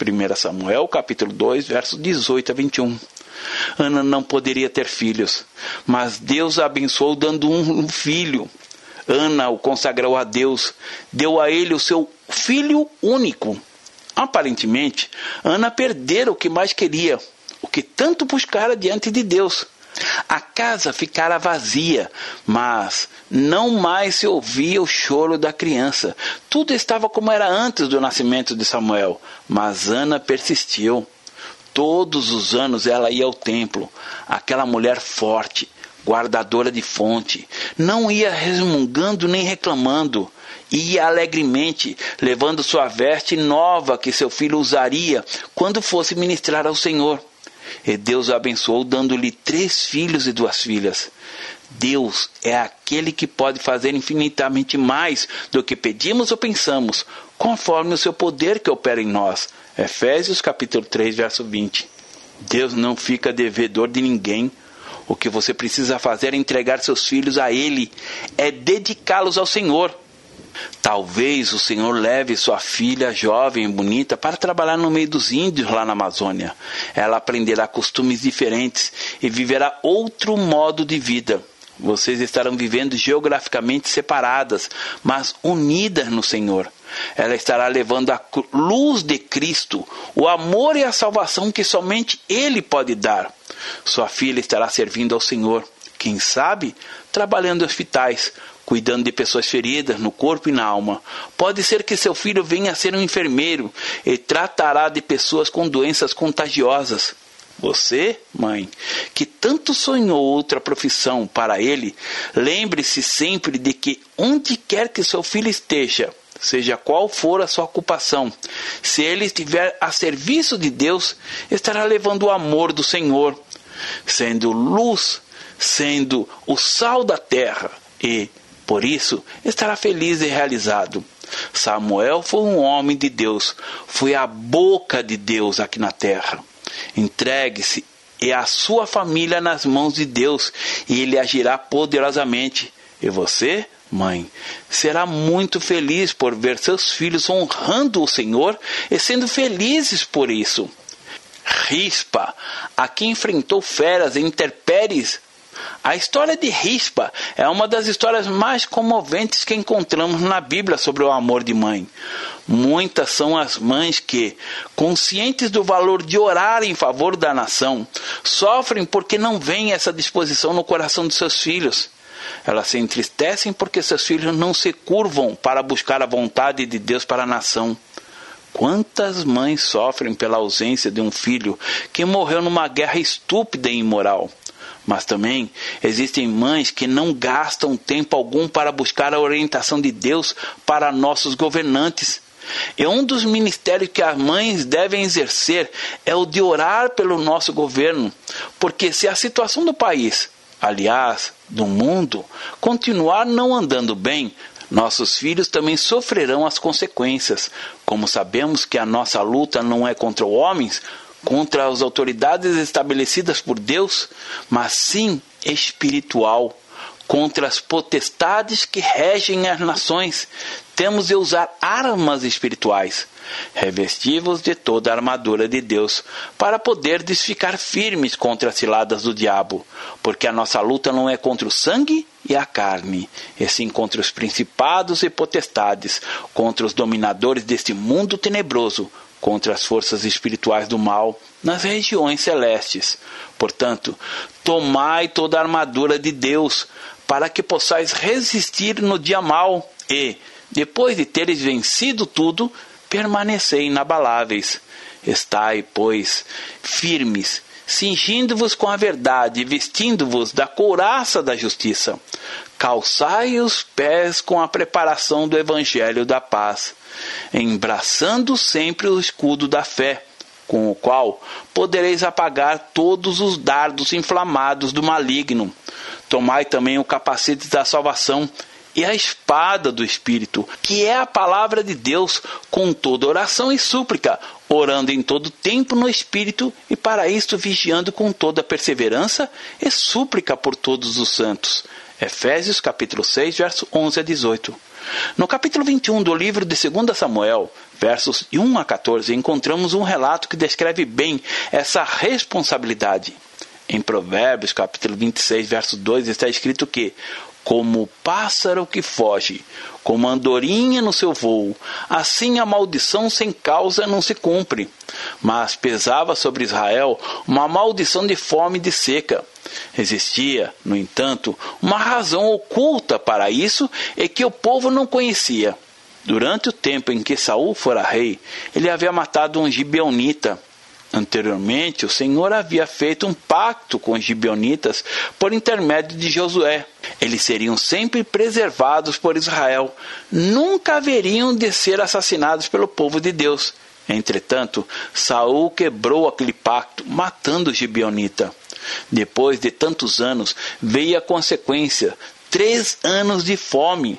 1 Samuel, capítulo 2, versos 18 a 21. Ana não poderia ter filhos, mas Deus a abençoou dando um filho. Ana o consagrou a Deus, deu a ele o seu filho único. Aparentemente, Ana perdera o que mais queria, o que tanto buscara diante de Deus. A casa ficara vazia, mas não mais se ouvia o choro da criança. Tudo estava como era antes do nascimento de Samuel, mas Ana persistiu. Todos os anos ela ia ao templo, aquela mulher forte, guardadora de fonte, não ia resmungando nem reclamando, ia alegremente, levando sua veste nova que seu filho usaria quando fosse ministrar ao Senhor. E Deus o abençoou, dando-lhe três filhos e duas filhas. Deus é aquele que pode fazer infinitamente mais do que pedimos ou pensamos, conforme o seu poder que opera em nós. Efésios capítulo 3, verso 20. Deus não fica devedor de ninguém. O que você precisa fazer é entregar seus filhos a Ele, é dedicá-los ao Senhor. Talvez o Senhor leve sua filha jovem e bonita para trabalhar no meio dos índios lá na Amazônia. Ela aprenderá costumes diferentes e viverá outro modo de vida. Vocês estarão vivendo geograficamente separadas, mas unidas no Senhor. Ela estará levando a luz de Cristo, o amor e a salvação que somente Ele pode dar. Sua filha estará servindo ao Senhor, quem sabe, trabalhando em hospitais, cuidando de pessoas feridas no corpo e na alma. Pode ser que seu filho venha a ser um enfermeiro e tratará de pessoas com doenças contagiosas. Você, mãe, que tanto sonhou outra profissão para ele, lembre-se sempre de que onde quer que seu filho esteja, seja qual for a sua ocupação, se ele estiver a serviço de Deus, estará levando o amor do Senhor, sendo luz, sendo o sal da terra e, por isso, estará feliz e realizado. Samuel foi um homem de Deus, foi a boca de Deus aqui na terra. Entregue-se e a sua família nas mãos de Deus, e ele agirá poderosamente. E você, mãe, será muito feliz por ver seus filhos honrando o Senhor e sendo felizes por isso. Rispa, a quem enfrentou feras e interpéries a história de Rispa é uma das histórias mais comoventes que encontramos na Bíblia sobre o amor de mãe. Muitas são as mães que, conscientes do valor de orar em favor da nação, sofrem porque não veem essa disposição no coração de seus filhos. Elas se entristecem porque seus filhos não se curvam para buscar a vontade de Deus para a nação. Quantas mães sofrem pela ausência de um filho que morreu numa guerra estúpida e imoral? Mas também existem mães que não gastam tempo algum para buscar a orientação de Deus para nossos governantes. E um dos ministérios que as mães devem exercer é o de orar pelo nosso governo, porque se a situação do país, aliás, do mundo, continuar não andando bem, nossos filhos também sofrerão as consequências. Como sabemos que a nossa luta não é contra homens, contra as autoridades estabelecidas por Deus, mas sim espiritual, contra as potestades que regem as nações. Temos de usar armas espirituais, revestivos de toda a armadura de Deus, para poderdes ficar firmes contra as ciladas do diabo, porque a nossa luta não é contra o sangue e a carne, e sim contra os principados e potestades, contra os dominadores deste mundo tenebroso, contra as forças espirituais do mal nas regiões celestes. Portanto, tomai toda a armadura de Deus, para que possais resistir no dia mal e, depois de teres vencido tudo, permanecei inabaláveis. Estai, pois, firmes, cingindo-vos com a verdade, vestindo-vos da couraça da justiça. Calçai os pés com a preparação do evangelho da paz, embraçando sempre o escudo da fé, com o qual podereis apagar todos os dardos inflamados do maligno. Tomai também o capacete da salvação e a espada do Espírito, que é a palavra de Deus, com toda oração e súplica, orando em todo tempo no Espírito, e para isto vigiando com toda perseverança e súplica por todos os santos. Efésios capítulo 6, verso 11 a 18. No capítulo 21 do livro de 2 Samuel, versos 1 a 14, encontramos um relato que descreve bem essa responsabilidade. Em Provérbios, capítulo 26, verso 2, está escrito que como o pássaro que foge, como a andorinha no seu voo, assim a maldição sem causa não se cumpre. Mas pesava sobre Israel uma maldição de fome e de seca. Existia, no entanto, uma razão oculta para isso e que o povo não conhecia. Durante o tempo em que Saul fora rei, ele havia matado um gibeonita, Anteriormente, o Senhor havia feito um pacto com os gibeonitas por intermédio de Josué. Eles seriam sempre preservados por Israel, nunca haveriam de ser assassinados pelo povo de Deus. Entretanto, Saul quebrou aquele pacto, matando o gibeonita. Depois de tantos anos, veio a consequência: três anos de fome.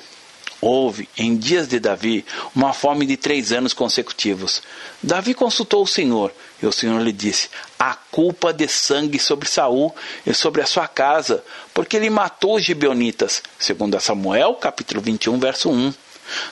Houve, em dias de Davi, uma fome de três anos consecutivos. Davi consultou o Senhor, e o Senhor lhe disse: A culpa de sangue sobre Saul e sobre a sua casa, porque ele matou os gibeonitas, segundo Samuel, capítulo 21, verso 1.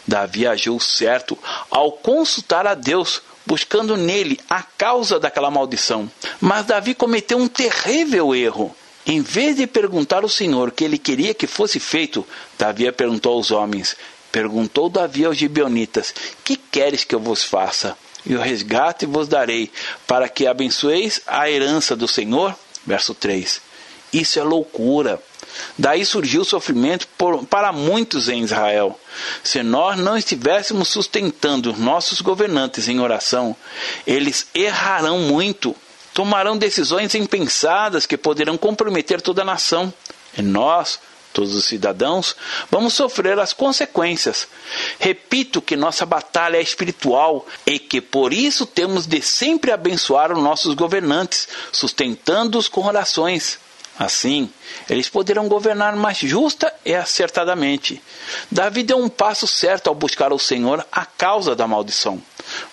Davi agiu certo ao consultar a Deus, buscando nele a causa daquela maldição. Mas Davi cometeu um terrível erro. Em vez de perguntar ao Senhor o que ele queria que fosse feito, Davi perguntou aos homens. Perguntou Davi aos gibeonitas: Que queres que eu vos faça? E o resgate vos darei, para que abençoeis a herança do Senhor? Verso 3. Isso é loucura. Daí surgiu o sofrimento por, para muitos em Israel. Se nós não estivéssemos sustentando nossos governantes em oração, eles errarão muito tomarão decisões impensadas que poderão comprometer toda a nação. E nós, todos os cidadãos, vamos sofrer as consequências. Repito que nossa batalha é espiritual e que por isso temos de sempre abençoar os nossos governantes, sustentando-os com orações. Assim, eles poderão governar mais justa e acertadamente. Davi deu um passo certo ao buscar ao Senhor a causa da maldição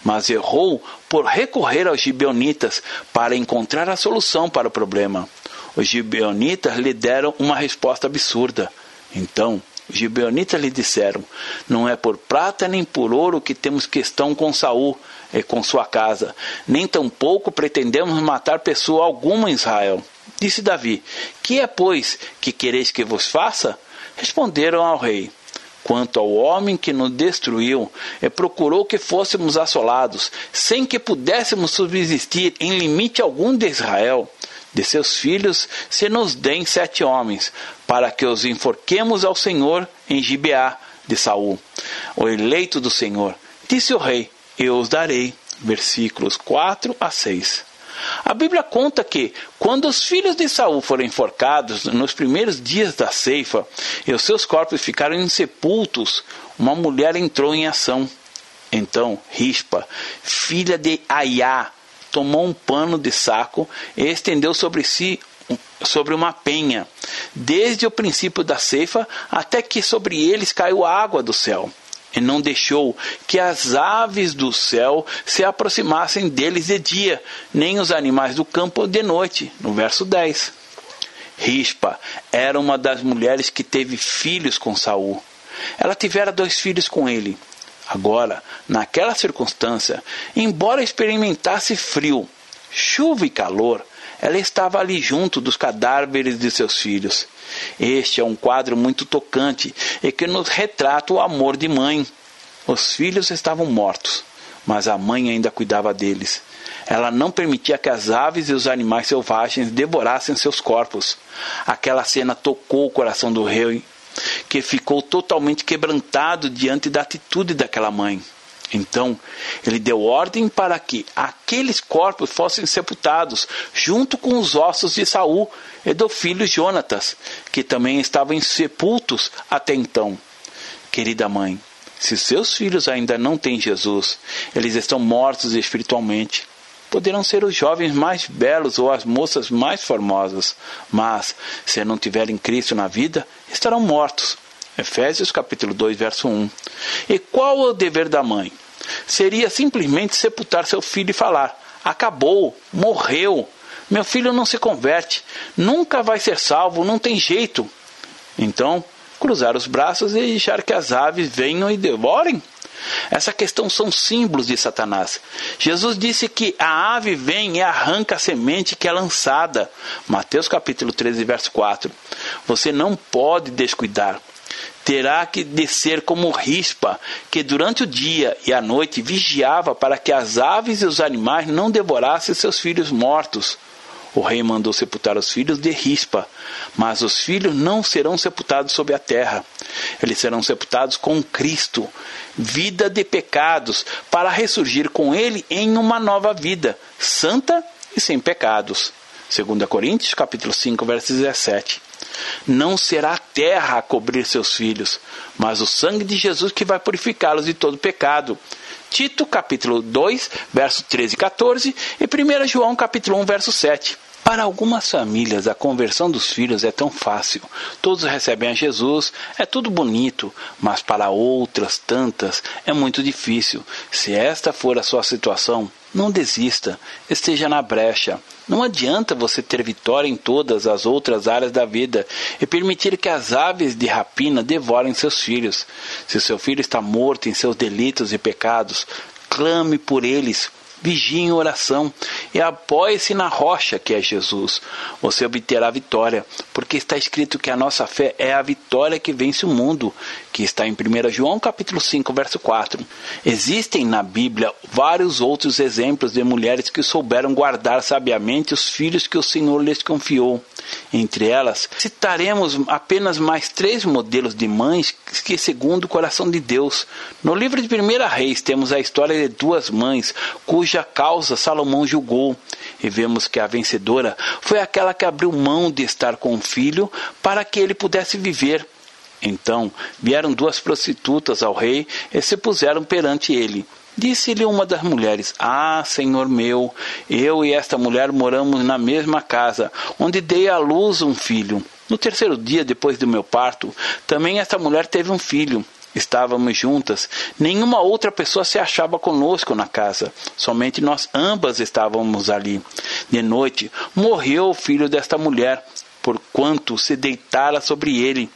mas errou por recorrer aos gibeonitas para encontrar a solução para o problema. Os gibeonitas lhe deram uma resposta absurda. Então, os gibeonitas lhe disseram: Não é por prata nem por ouro que temos questão com Saul e com sua casa, nem tampouco pretendemos matar pessoa alguma em Israel. Disse Davi: Que é, pois, que quereis que vos faça? Responderam ao rei: Quanto ao homem que nos destruiu, e procurou que fôssemos assolados, sem que pudéssemos subsistir em limite algum de Israel, de seus filhos se nos deem sete homens, para que os enforquemos ao Senhor em Gibeá de Saul, o eleito do Senhor. Disse o rei: Eu os darei. Versículos 4 a 6. A Bíblia conta que, quando os filhos de Saul foram enforcados nos primeiros dias da ceifa e os seus corpos ficaram insepultos, uma mulher entrou em ação. Então Rispa, filha de Aiá, tomou um pano de saco e estendeu sobre si sobre uma penha, desde o princípio da ceifa até que sobre eles caiu água do céu e não deixou que as aves do céu se aproximassem deles de dia, nem os animais do campo de noite. No verso 10. Rispa era uma das mulheres que teve filhos com Saul. Ela tivera dois filhos com ele. Agora, naquela circunstância, embora experimentasse frio, chuva e calor, ela estava ali junto dos cadáveres de seus filhos. Este é um quadro muito tocante e que nos retrata o amor de mãe. Os filhos estavam mortos, mas a mãe ainda cuidava deles. Ela não permitia que as aves e os animais selvagens devorassem seus corpos. Aquela cena tocou o coração do rei, que ficou totalmente quebrantado diante da atitude daquela mãe. Então ele deu ordem para que aqueles corpos fossem sepultados, junto com os ossos de Saul e do filho Jonatas, que também estavam sepultos até então. Querida mãe, se seus filhos ainda não têm Jesus, eles estão mortos espiritualmente. Poderão ser os jovens mais belos ou as moças mais formosas, mas se não tiverem Cristo na vida, estarão mortos. Efésios capítulo 2, verso 1. E qual é o dever da mãe? Seria simplesmente sepultar seu filho e falar: acabou, morreu, meu filho não se converte, nunca vai ser salvo, não tem jeito. Então, cruzar os braços e deixar que as aves venham e devorem? Essa questão são símbolos de Satanás. Jesus disse que a ave vem e arranca a semente que é lançada. Mateus capítulo 13, verso 4. Você não pode descuidar terá que descer como rispa, que durante o dia e a noite vigiava para que as aves e os animais não devorassem seus filhos mortos. O rei mandou sepultar os filhos de rispa, mas os filhos não serão sepultados sob a terra. Eles serão sepultados com Cristo, vida de pecados, para ressurgir com ele em uma nova vida, santa e sem pecados. 2 Coríntios capítulo 5, verso 17. Não será a terra a cobrir seus filhos, mas o sangue de Jesus que vai purificá-los de todo pecado. Tito, capítulo 2, verso 13 e 14, e 1 João, capítulo 1, verso 7. Para algumas famílias, a conversão dos filhos é tão fácil. Todos recebem a Jesus, é tudo bonito, mas para outras tantas é muito difícil. Se esta for a sua situação, não desista, esteja na brecha. Não adianta você ter vitória em todas as outras áreas da vida e permitir que as aves de rapina devorem seus filhos. Se seu filho está morto em seus delitos e pecados, clame por eles, vigie em oração e apoie-se na rocha que é Jesus. Você obterá vitória, porque está escrito que a nossa fé é a vitória que vence o mundo, que está em 1 João capítulo 5, verso 4. Existem na Bíblia vários outros exemplos de mulheres que souberam guardar sabiamente os filhos que o Senhor lhes confiou. Entre elas, citaremos apenas mais três modelos de mães que segundo o coração de Deus. No livro de 1 Reis temos a história de duas mães cuja causa Salomão julgou. E vemos que a vencedora foi aquela que abriu mão de estar com o filho para que ele pudesse viver. Então vieram duas prostitutas ao rei e se puseram perante ele. Disse-lhe uma das mulheres: Ah, senhor meu, eu e esta mulher moramos na mesma casa, onde dei à luz um filho. No terceiro dia depois do meu parto, também esta mulher teve um filho. Estávamos juntas, nenhuma outra pessoa se achava conosco na casa, somente nós ambas estávamos ali. De noite, morreu o filho desta mulher, porquanto se deitara sobre ele.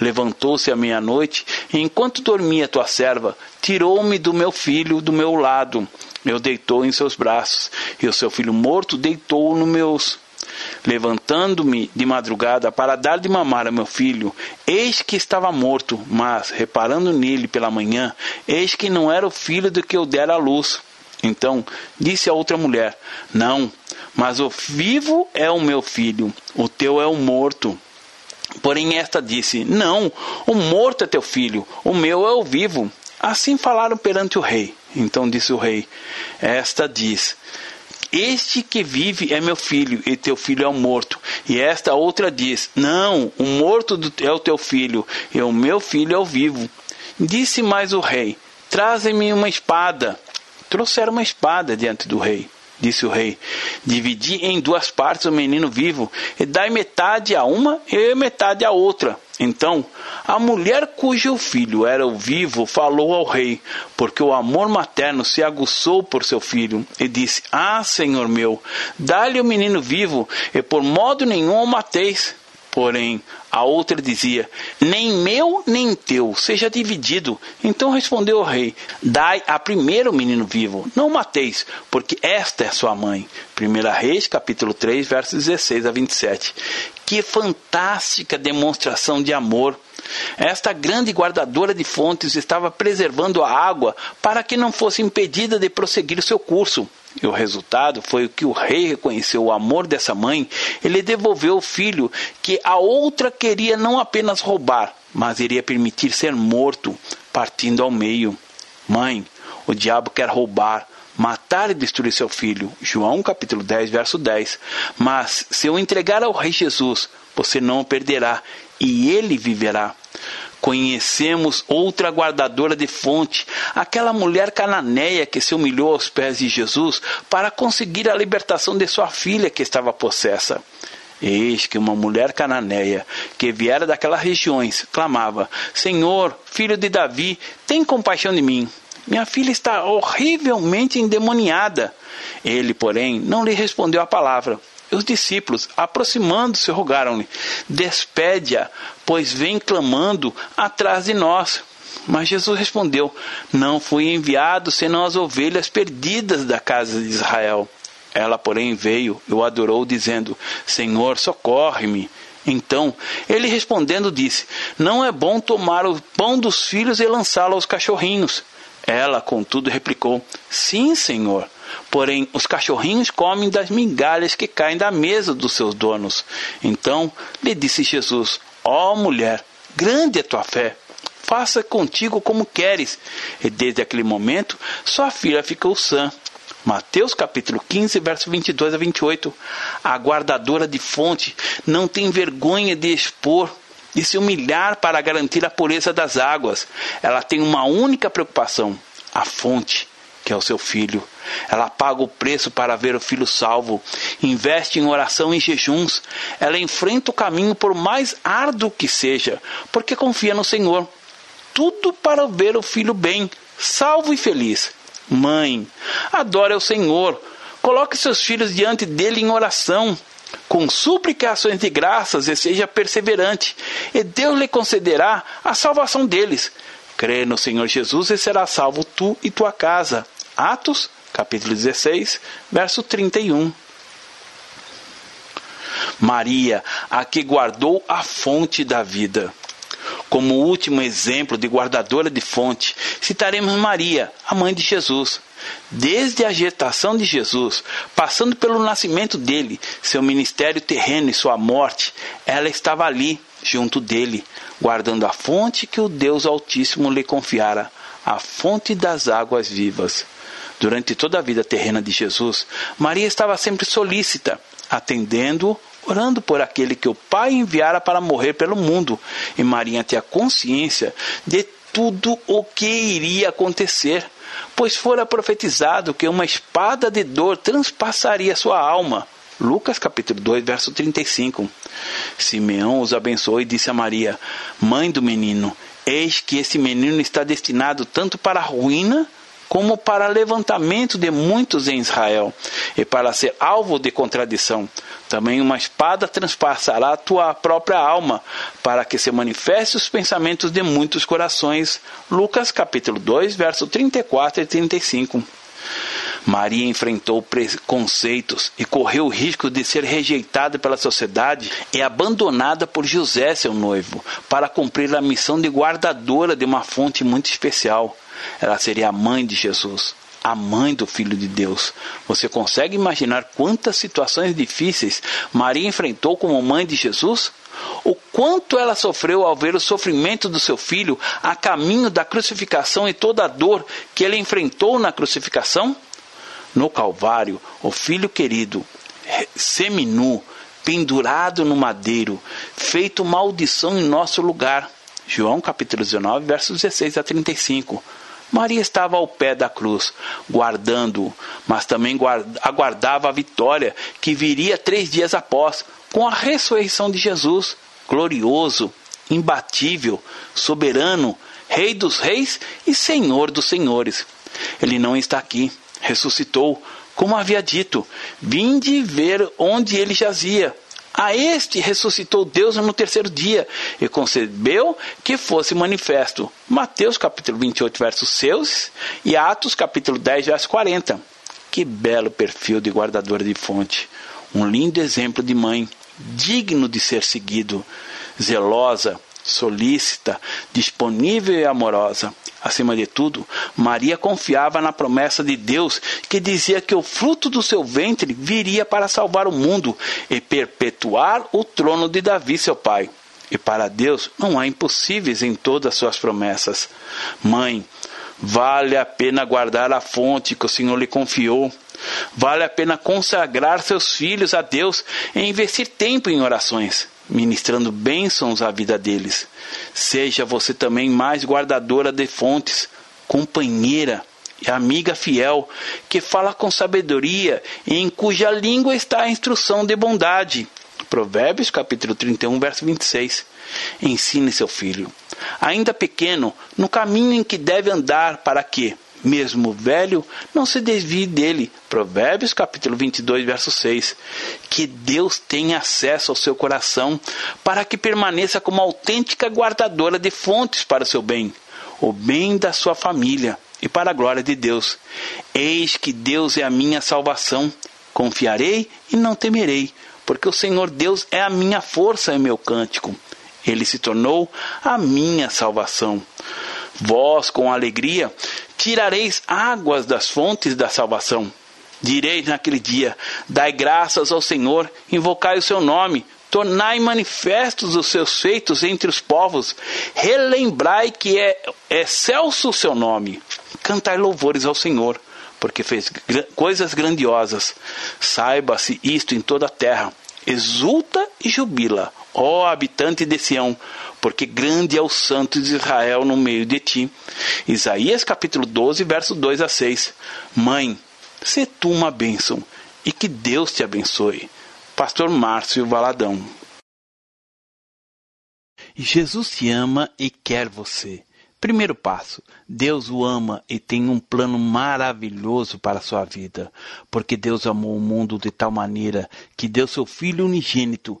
Levantou-se à meia-noite, e enquanto dormia tua serva, tirou-me do meu filho do meu lado. Eu deitou em seus braços, e o seu filho morto deitou no meus. Levantando-me de madrugada para dar de mamar a meu filho, eis que estava morto, mas, reparando nele pela manhã, eis que não era o filho do que eu dera à luz. Então disse a outra mulher: Não, mas o vivo é o meu filho, o teu é o morto. Porém, esta disse: Não, o morto é teu filho, o meu é o vivo. Assim falaram perante o rei. Então disse o rei: Esta diz: Este que vive é meu filho, e teu filho é o morto. E esta outra diz: Não, o morto é o teu filho, e o meu filho é o vivo. Disse mais o rei: Traze-me uma espada. Trouxeram uma espada diante do rei. Disse o rei: Dividi em duas partes o menino vivo, e dai metade a uma e metade a outra. Então, a mulher cujo filho era o vivo falou ao rei, porque o amor materno se aguçou por seu filho, e disse: Ah, senhor meu, dá-lhe o menino vivo, e por modo nenhum o mateis. Porém, a outra dizia: Nem meu, nem teu, seja dividido. Então respondeu o rei: Dai a primeiro menino vivo, não mateis, porque esta é sua mãe. 1 Reis, capítulo 3, versos 16 a 27. Que fantástica demonstração de amor! Esta grande guardadora de fontes estava preservando a água para que não fosse impedida de prosseguir seu curso. E o resultado foi que o rei reconheceu o amor dessa mãe, ele devolveu o filho que a outra queria não apenas roubar, mas iria permitir ser morto, partindo ao meio. Mãe, O diabo quer roubar, matar e destruir seu filho. João capítulo 10, verso 10. Mas se eu entregar ao Rei Jesus, você não o perderá e ele viverá. Conhecemos outra guardadora de fonte, aquela mulher cananeia que se humilhou aos pés de Jesus para conseguir a libertação de sua filha que estava possessa. Eis que uma mulher cananeia, que viera daquelas regiões, clamava: Senhor, filho de Davi, tem compaixão de mim. Minha filha está horrivelmente endemoniada. Ele, porém, não lhe respondeu a palavra. Os discípulos, aproximando-se, rogaram-lhe: Despede-a, pois vem clamando atrás de nós. Mas Jesus respondeu: Não fui enviado senão as ovelhas perdidas da casa de Israel. Ela, porém, veio e o adorou, dizendo: Senhor, socorre-me. Então ele respondendo disse: Não é bom tomar o pão dos filhos e lançá-lo aos cachorrinhos. Ela, contudo, replicou: Sim, senhor. Porém, os cachorrinhos comem das migalhas que caem da mesa dos seus donos. Então lhe disse Jesus: Ó oh, mulher, grande é tua fé. Faça contigo como queres. E desde aquele momento, sua filha ficou sã. Mateus capítulo 15, verso 22 a 28. A guardadora de fonte não tem vergonha de expor de se humilhar para garantir a pureza das águas. Ela tem uma única preocupação: a fonte, que é o seu filho. Ela paga o preço para ver o filho salvo, investe em oração e jejuns. Ela enfrenta o caminho por mais árduo que seja, porque confia no Senhor. Tudo para ver o filho bem, salvo e feliz. Mãe, adore ao Senhor. Coloque seus filhos diante dele em oração com súplica e ações de graças e seja perseverante, e Deus lhe concederá a salvação deles. Crê no Senhor Jesus e será salvo tu e tua casa. Atos, capítulo 16, verso 31. Maria, a que guardou a fonte da vida. Como último exemplo de guardadora de fonte, citaremos Maria, a mãe de Jesus. Desde a gestação de Jesus, passando pelo nascimento dele, seu ministério terreno e sua morte, ela estava ali, junto dele, guardando a fonte que o Deus Altíssimo lhe confiara, a fonte das águas vivas. Durante toda a vida terrena de Jesus, Maria estava sempre solícita, atendendo, orando por aquele que o Pai enviara para morrer pelo mundo, e Maria tinha consciência de tudo o que iria acontecer pois fora profetizado que uma espada de dor transpassaria sua alma. Lucas capítulo 2, verso 35. Simeão os abençoou e disse a Maria, mãe do menino: Eis que esse menino está destinado tanto para a ruína como para levantamento de muitos em Israel, e para ser alvo de contradição. Também uma espada transpassará a tua própria alma, para que se manifeste os pensamentos de muitos corações. Lucas capítulo 2, verso 34 e 35. Maria enfrentou preconceitos e correu o risco de ser rejeitada pela sociedade e abandonada por José, seu noivo, para cumprir a missão de guardadora de uma fonte muito especial. Ela seria a mãe de Jesus, a mãe do Filho de Deus. Você consegue imaginar quantas situações difíceis Maria enfrentou como mãe de Jesus? O quanto ela sofreu ao ver o sofrimento do seu filho a caminho da crucificação e toda a dor que ele enfrentou na crucificação? No Calvário, o filho querido, seminu, pendurado no madeiro, feito maldição em nosso lugar. João capítulo 19, versos 16 a 35. Maria estava ao pé da cruz, guardando, mas também aguardava a vitória que viria três dias após, com a ressurreição de Jesus, glorioso, imbatível, soberano, Rei dos reis e Senhor dos senhores. Ele não está aqui, ressuscitou, como havia dito. Vinde ver onde ele jazia. A este ressuscitou Deus no terceiro dia e concebeu que fosse manifesto. Mateus capítulo 28, versos seus e Atos capítulo 10, verso 40. Que belo perfil de guardadora de fonte. Um lindo exemplo de mãe, digno de ser seguido, zelosa, solícita, disponível e amorosa. Acima de tudo, Maria confiava na promessa de Deus que dizia que o fruto do seu ventre viria para salvar o mundo e perpetuar o trono de Davi, seu pai. E para Deus não há impossíveis em todas as suas promessas. Mãe, Vale a pena guardar a fonte que o Senhor lhe confiou. Vale a pena consagrar seus filhos a Deus e investir tempo em orações, ministrando bênçãos à vida deles. Seja você também mais guardadora de fontes, companheira e amiga fiel, que fala com sabedoria e em cuja língua está a instrução de bondade. Provérbios capítulo 31, verso 26. Ensine seu filho ainda pequeno, no caminho em que deve andar para que, mesmo velho, não se desvie dele. Provérbios capítulo 22, verso 6. Que Deus tenha acesso ao seu coração para que permaneça como autêntica guardadora de fontes para o seu bem, o bem da sua família e para a glória de Deus. Eis que Deus é a minha salvação. Confiarei e não temerei, porque o Senhor Deus é a minha força e meu cântico. Ele se tornou a minha salvação. Vós, com alegria, tirareis águas das fontes da salvação. Direis naquele dia: Dai graças ao Senhor, invocai o seu nome, tornai manifestos os seus feitos entre os povos, relembrai que é excelso o seu nome. Cantai louvores ao Senhor, porque fez coisas grandiosas. Saiba-se isto em toda a terra. Exulta e jubila ó habitante de Sião, porque grande é o santo de Israel no meio de ti. Isaías capítulo 12, verso 2 a 6. Mãe, se tu uma bênção e que Deus te abençoe. Pastor Márcio Valadão. Jesus te ama e quer você. Primeiro passo: Deus o ama e tem um plano maravilhoso para a sua vida, porque Deus amou o mundo de tal maneira que deu seu Filho unigênito